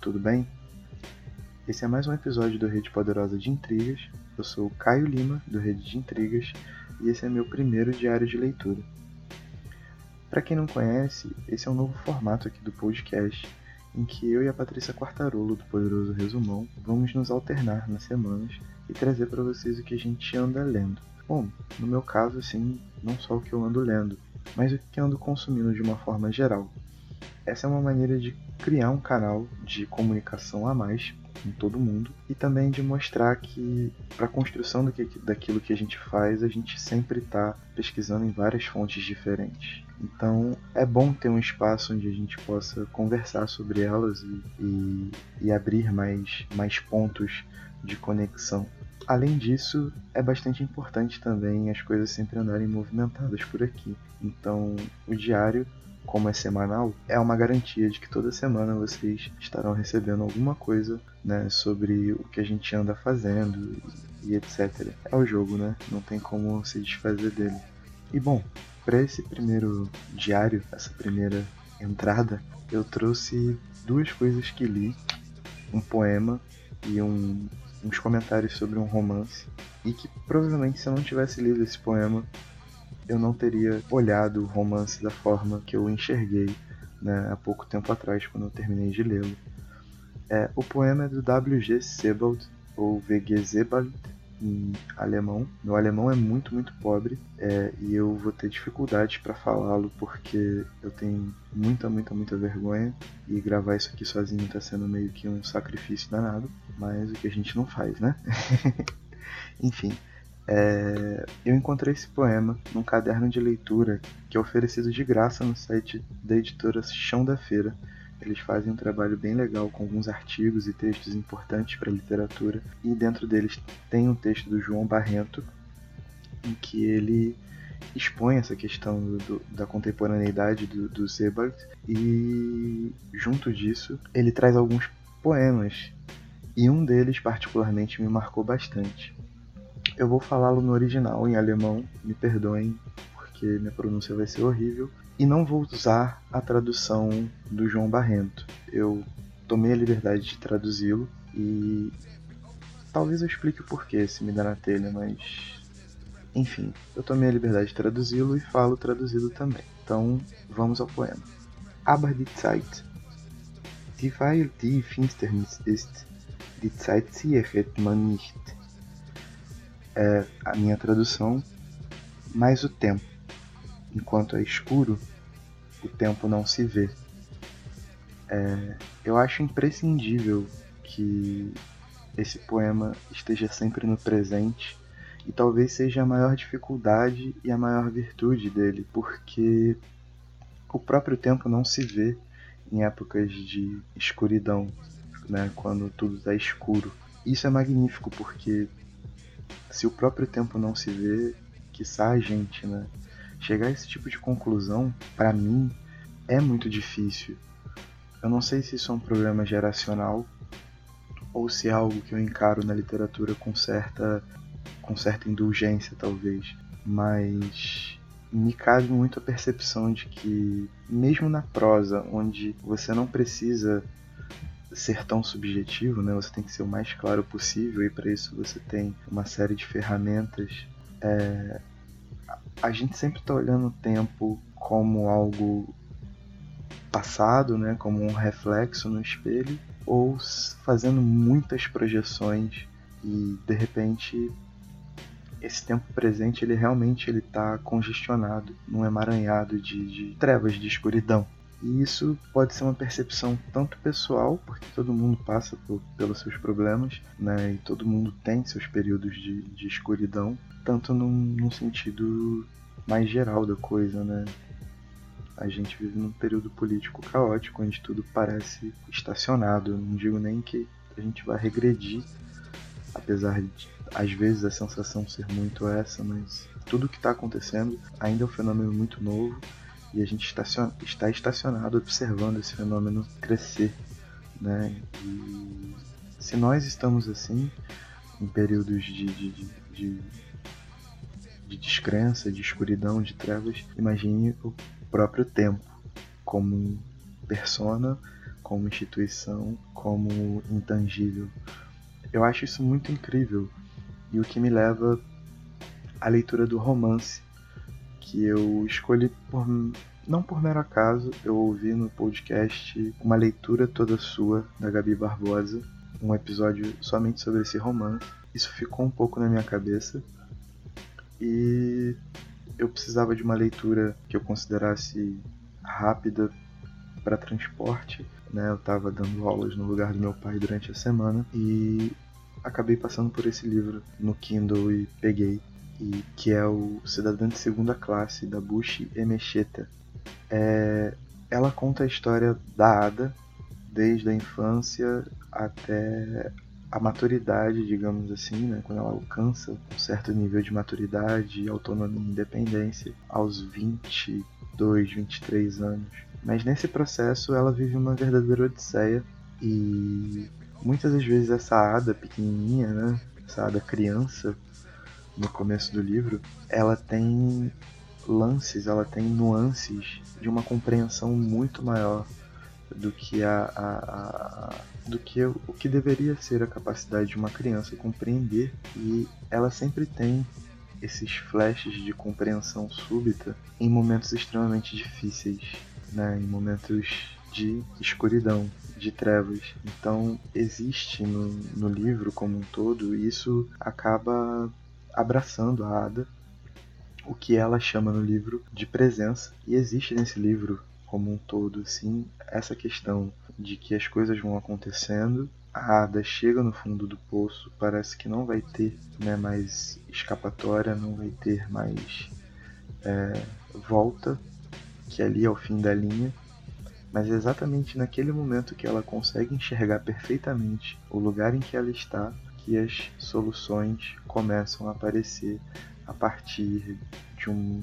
tudo bem? Esse é mais um episódio do Rede Poderosa de Intrigas. Eu sou o Caio Lima, do Rede de Intrigas, e esse é meu primeiro diário de leitura. Para quem não conhece, esse é um novo formato aqui do podcast, em que eu e a Patrícia Quartarolo, do Poderoso Resumão, vamos nos alternar nas semanas e trazer para vocês o que a gente anda lendo. Bom, no meu caso, assim, não só o que eu ando lendo, mas o que ando consumindo de uma forma geral. Essa é uma maneira de criar um canal de comunicação a mais em todo mundo e também de mostrar que para a construção do que, daquilo que a gente faz a gente sempre está pesquisando em várias fontes diferentes. Então é bom ter um espaço onde a gente possa conversar sobre elas e, e, e abrir mais, mais pontos de conexão. Além disso, é bastante importante também as coisas sempre andarem movimentadas por aqui. Então, o diário como é semanal, é uma garantia de que toda semana vocês estarão recebendo alguma coisa né, sobre o que a gente anda fazendo e etc. É o jogo, né? Não tem como se desfazer dele. E bom, para esse primeiro diário, essa primeira entrada, eu trouxe duas coisas que li: um poema e um, uns comentários sobre um romance. E que provavelmente, se eu não tivesse lido esse poema, eu não teria olhado o romance da forma que eu enxerguei né, há pouco tempo atrás, quando eu terminei de lê-lo. É, o poema é do W.G. Sebald, ou V.G. Sebald, em alemão. Meu alemão é muito, muito pobre é, e eu vou ter dificuldades para falá-lo porque eu tenho muita, muita, muita vergonha e gravar isso aqui sozinho está sendo meio que um sacrifício danado, mas o que a gente não faz, né? Enfim, é, eu encontrei esse poema num caderno de leitura que é oferecido de graça no site da editora Chão da Feira. Eles fazem um trabalho bem legal com alguns artigos e textos importantes para a literatura, e dentro deles tem um texto do João Barrento, em que ele expõe essa questão do, da contemporaneidade do, do Sebald, e junto disso ele traz alguns poemas, e um deles particularmente me marcou bastante eu vou falá-lo no original, em alemão, me perdoem, porque minha pronúncia vai ser horrível. E não vou usar a tradução do João Barrento. Eu tomei a liberdade de traduzi-lo e talvez eu explique o porquê se me der na telha, mas enfim, eu tomei a liberdade de traduzi-lo e falo traduzido também. Então, vamos ao poema. Aber die Zeit, die weil die Finsternis ist, die Zeit ziechet man nicht é a minha tradução, mais o tempo. Enquanto é escuro, o tempo não se vê. É, eu acho imprescindível que esse poema esteja sempre no presente e talvez seja a maior dificuldade e a maior virtude dele, porque o próprio tempo não se vê em épocas de escuridão, né, quando tudo está escuro. Isso é magnífico porque se o próprio tempo não se vê, quiçá a gente, né? Chegar a esse tipo de conclusão, para mim, é muito difícil. Eu não sei se isso é um problema geracional ou se é algo que eu encaro na literatura com certa, com certa indulgência, talvez. Mas me cabe muito a percepção de que, mesmo na prosa, onde você não precisa ser tão subjetivo, né? Você tem que ser o mais claro possível e para isso você tem uma série de ferramentas. É... A gente sempre está olhando o tempo como algo passado, né? Como um reflexo no espelho ou fazendo muitas projeções e de repente esse tempo presente ele realmente ele está congestionado num emaranhado de, de trevas de escuridão e isso pode ser uma percepção tanto pessoal, porque todo mundo passa por, pelos seus problemas, né? E todo mundo tem seus períodos de, de escuridão, tanto num, num sentido mais geral da coisa, né? A gente vive num período político caótico, onde tudo parece estacionado. Eu não digo nem que a gente vai regredir, apesar de às vezes a sensação ser muito essa, mas tudo que está acontecendo ainda é um fenômeno muito novo e a gente está estacionado observando esse fenômeno crescer, né? E se nós estamos assim em períodos de, de, de, de, de descrença, de escuridão, de trevas, imagine o próprio tempo como persona, como instituição, como intangível. Eu acho isso muito incrível e o que me leva à leitura do romance, que eu escolhi por não por mero acaso, eu ouvi no podcast uma leitura toda sua da Gabi Barbosa, um episódio somente sobre esse romance. Isso ficou um pouco na minha cabeça e eu precisava de uma leitura que eu considerasse rápida para transporte. Né? Eu estava dando aulas no lugar do meu pai durante a semana e acabei passando por esse livro no Kindle e peguei, e que é o Cidadã de Segunda Classe da Bushi Emecheta. É, ela conta a história da Ada desde a infância até a maturidade, digamos assim, né, quando ela alcança um certo nível de maturidade, autonomia e independência aos 22, 23 anos. Mas nesse processo ela vive uma verdadeira odisseia e muitas das vezes essa Ada pequenininha, né, essa Ada criança no começo do livro, ela tem lances, ela tem nuances de uma compreensão muito maior do que a, a, a, do que o que deveria ser a capacidade de uma criança compreender e ela sempre tem esses flashes de compreensão súbita em momentos extremamente difíceis, né? em momentos de escuridão, de trevas. Então existe no, no livro como um todo e isso acaba abraçando a Ada, o que ela chama no livro de presença, e existe nesse livro como um todo, assim, essa questão de que as coisas vão acontecendo, a Ada chega no fundo do poço, parece que não vai ter né, mais escapatória, não vai ter mais é, volta, que ali é o fim da linha, mas é exatamente naquele momento que ela consegue enxergar perfeitamente o lugar em que ela está que as soluções começam a aparecer a partir de um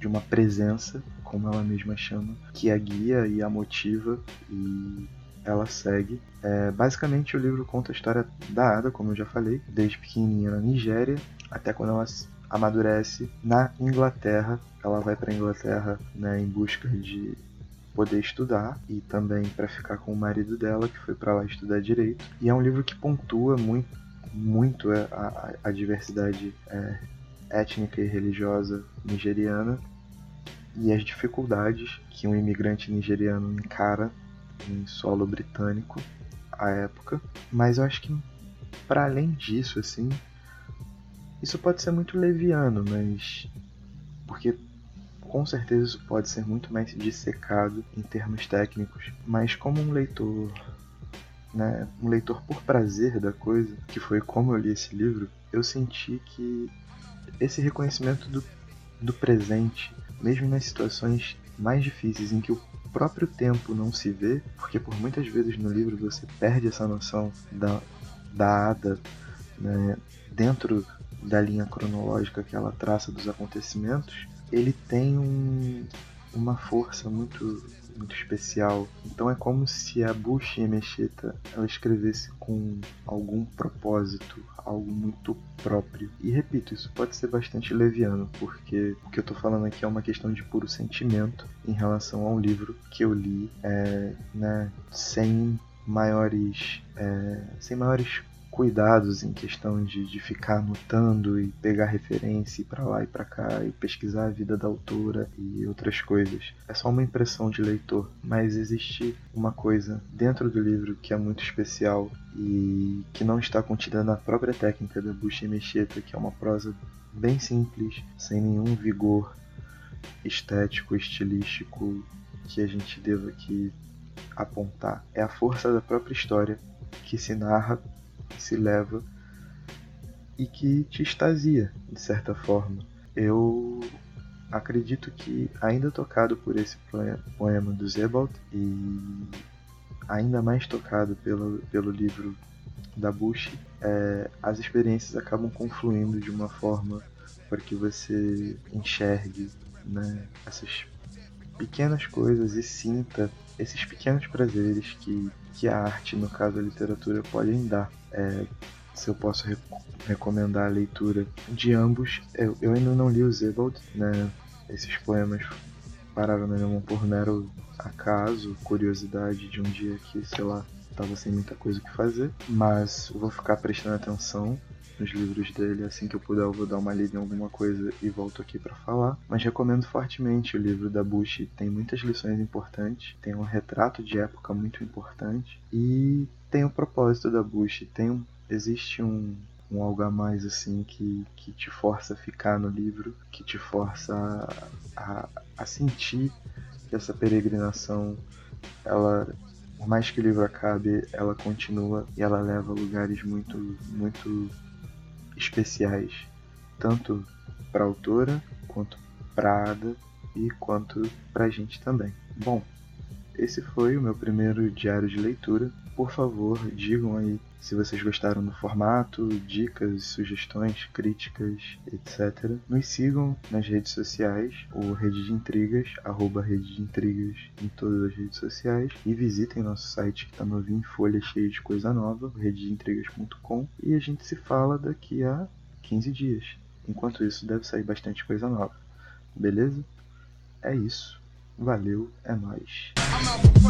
de uma presença, como ela mesma chama, que a guia e a motiva e ela segue. É, basicamente, o livro conta a história da Ada, como eu já falei, desde pequenininha na Nigéria até quando ela amadurece na Inglaterra. Ela vai para a Inglaterra né, em busca de poder estudar e também para ficar com o marido dela, que foi para lá estudar direito. E é um livro que pontua muito, muito a, a, a diversidade é, étnica e religiosa nigeriana e as dificuldades que um imigrante nigeriano encara em solo britânico à época. Mas eu acho que para além disso, assim, isso pode ser muito leviano, mas porque com certeza isso pode ser muito mais dissecado em termos técnicos, mas como um leitor, né, um leitor por prazer da coisa, que foi como eu li esse livro, eu senti que esse reconhecimento do, do presente mesmo nas situações mais difíceis em que o próprio tempo não se vê, porque por muitas vezes no livro você perde essa noção da, da Ada né, dentro da linha cronológica que ela traça dos acontecimentos, ele tem um, uma força muito muito especial. Então é como se a Bushi Emecheta ela escrevesse com algum propósito, algo muito próprio. E repito, isso pode ser bastante leviano, porque o que eu estou falando aqui é uma questão de puro sentimento em relação a um livro que eu li, é, né, sem maiores, é, sem maiores cuidados em questão de, de ficar anotando e pegar referência e para lá e para cá e pesquisar a vida da autora e outras coisas. É só uma impressão de leitor, mas existe uma coisa dentro do livro que é muito especial e que não está contida na própria técnica da Bushi Mecheta, que é uma prosa bem simples, sem nenhum vigor estético, estilístico que a gente deva aqui apontar. É a força da própria história que se narra que se leva e que te extasia, de certa forma. Eu acredito que, ainda tocado por esse poema do Zebald e ainda mais tocado pelo, pelo livro da Bush, é, as experiências acabam confluindo de uma forma para que você enxergue né, essas pequenas coisas e sinta esses pequenos prazeres que, que a arte, no caso a literatura, podem dar. É, se eu posso re recomendar a leitura de ambos, eu, eu, ainda não li o Zebald, né? Esses poemas pararam na minha mão por mero acaso, curiosidade de um dia que, sei lá, tava sem muita coisa que fazer. Mas vou ficar prestando atenção nos livros dele. Assim que eu puder, eu vou dar uma lida em alguma coisa e volto aqui para falar. Mas recomendo fortemente o livro da Bush. Tem muitas lições importantes, tem um retrato de época muito importante e tem o propósito da Bush. Tem um, existe um, um algo a mais assim que, que te força a ficar no livro, que te força a, a, a sentir que essa peregrinação ela por mais que o livro acabe, ela continua e ela leva a lugares muito, muito especiais, tanto para a autora, quanto para Ada e quanto para a gente também. Bom, esse foi o meu primeiro diário de leitura. Por favor, digam aí se vocês gostaram do formato, dicas, sugestões, críticas, etc. Nos sigam nas redes sociais, o Rede de Intrigas, arroba Rede de Intrigas em todas as redes sociais. E visitem nosso site que está novinho, folha cheia de coisa nova, rededeintrigas.com. E a gente se fala daqui a 15 dias. Enquanto isso, deve sair bastante coisa nova. Beleza? É isso. Valeu, é nóis. I'm out for